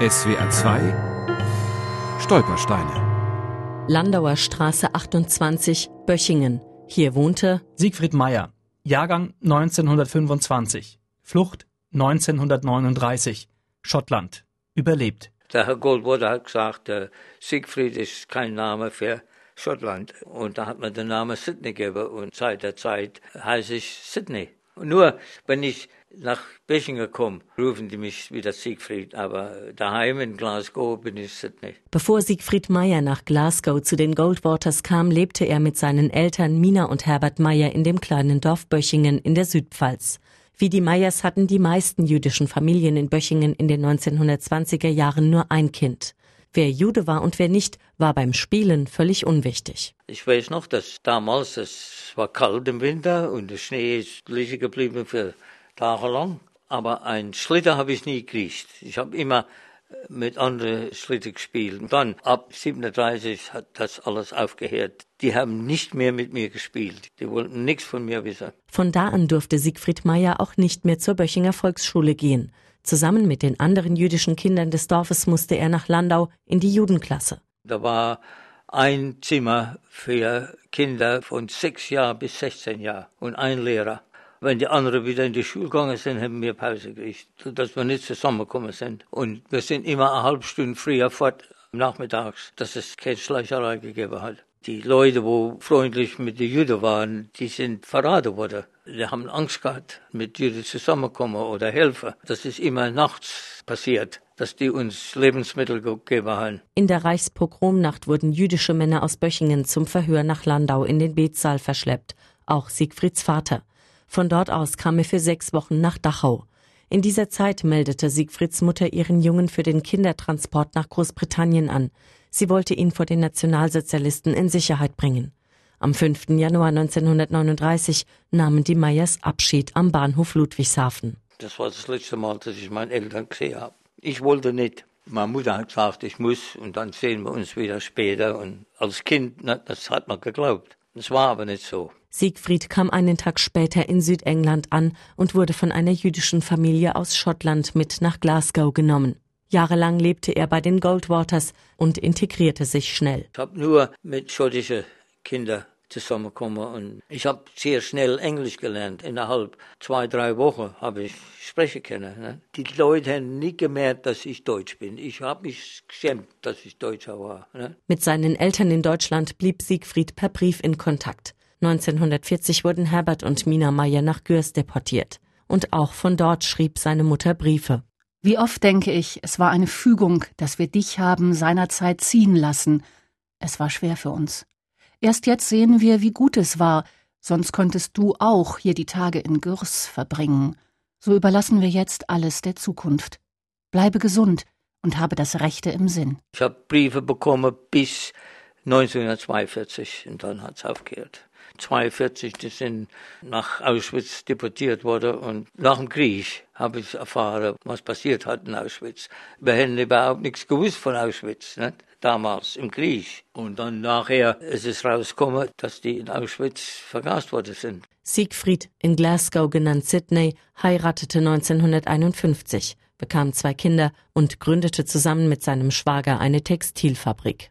SWR 2 Stolpersteine. Landauer Straße 28, Böchingen. Hier wohnte Siegfried Meyer, Jahrgang 1925, Flucht 1939, Schottland, überlebt. Der Herr Goldwater hat gesagt, äh, Siegfried ist kein Name für Schottland. Und da hat man den Namen Sydney gegeben und seit der Zeit heiße ich Sydney. Nur wenn ich nach Bechingen komme, rufen die mich wieder Siegfried, aber daheim in Glasgow bin ich Sydney. Bevor Siegfried Meyer nach Glasgow zu den Goldwaters kam, lebte er mit seinen Eltern Mina und Herbert Meyer in dem kleinen Dorf Böchingen in der Südpfalz. Wie die Meyers hatten die meisten jüdischen Familien in Böchingen in den 1920er Jahren nur ein Kind. Wer Jude war und wer nicht, war beim Spielen völlig unwichtig. Ich weiß noch, dass damals es war kalt im Winter und der Schnee ist liegen geblieben für tagelang. Aber ein Schlitter habe ich nie gekriegt. Ich habe immer mit anderen Schlitter gespielt. Und dann ab 37 hat das alles aufgehört. Die haben nicht mehr mit mir gespielt. Die wollten nichts von mir wissen. Von da an durfte Siegfried Meyer auch nicht mehr zur Böchinger Volksschule gehen. Zusammen mit den anderen jüdischen Kindern des Dorfes musste er nach Landau in die Judenklasse. Da war ein Zimmer für Kinder von sechs Jahren bis 16 Jahren und ein Lehrer. Wenn die anderen wieder in die Schule gegangen sind, haben wir Pause gekriegt, sodass wir nicht zusammengekommen sind. Und wir sind immer eine halbe Stunde früher fort, nachmittags, dass es keine Schleicherei gegeben hat. Die Leute, wo freundlich mit den Juden waren, die sind verraten worden. Die haben Angst gehabt, mit Juden zusammenkommen oder helfen. Das ist immer nachts passiert, dass die uns Lebensmittel gegeben haben. In der Reichspogromnacht wurden jüdische Männer aus Böchingen zum Verhör nach Landau in den Betsaal verschleppt. Auch Siegfrieds Vater. Von dort aus kam er für sechs Wochen nach Dachau. In dieser Zeit meldete Siegfrieds Mutter ihren Jungen für den Kindertransport nach Großbritannien an. Sie wollte ihn vor den Nationalsozialisten in Sicherheit bringen. Am 5. Januar 1939 nahmen die Meyers Abschied am Bahnhof Ludwigshafen. Das war das letzte Mal, dass ich meine Eltern gesehen habe. Ich wollte nicht. Meine Mutter hat gesagt, ich muss und dann sehen wir uns wieder später. Und als Kind, das hat man geglaubt. Das war aber nicht so. Siegfried kam einen Tag später in Südengland an und wurde von einer jüdischen Familie aus Schottland mit nach Glasgow genommen. Jahrelang lebte er bei den Goldwaters und integrierte sich schnell. Ich habe nur mit schottischen Kindern zusammengekommen und ich habe sehr schnell Englisch gelernt. Innerhalb zwei, drei Wochen habe ich sprechen können. Ne? Die Leute haben nie gemerkt, dass ich Deutsch bin. Ich habe mich geschämt, dass ich Deutscher war. Ne? Mit seinen Eltern in Deutschland blieb Siegfried per Brief in Kontakt. 1940 wurden Herbert und Mina Meyer nach Gürs deportiert. Und auch von dort schrieb seine Mutter Briefe. Wie oft denke ich, es war eine Fügung, dass wir dich haben seinerzeit ziehen lassen. Es war schwer für uns. Erst jetzt sehen wir, wie gut es war, sonst könntest du auch hier die Tage in Gürs verbringen. So überlassen wir jetzt alles der Zukunft. Bleibe gesund und habe das Rechte im Sinn. Ich habe Briefe bekommen bis 1942 und dann hat es aufgehört. 1942, die sind nach Auschwitz deportiert worden und nach dem Krieg habe ich erfahren, was passiert hat in Auschwitz. Wir hätten überhaupt nichts gewusst von Auschwitz, nicht? damals im Krieg. Und dann nachher ist es rausgekommen, dass die in Auschwitz vergast worden sind. Siegfried, in Glasgow genannt Sydney, heiratete 1951, bekam zwei Kinder und gründete zusammen mit seinem Schwager eine Textilfabrik.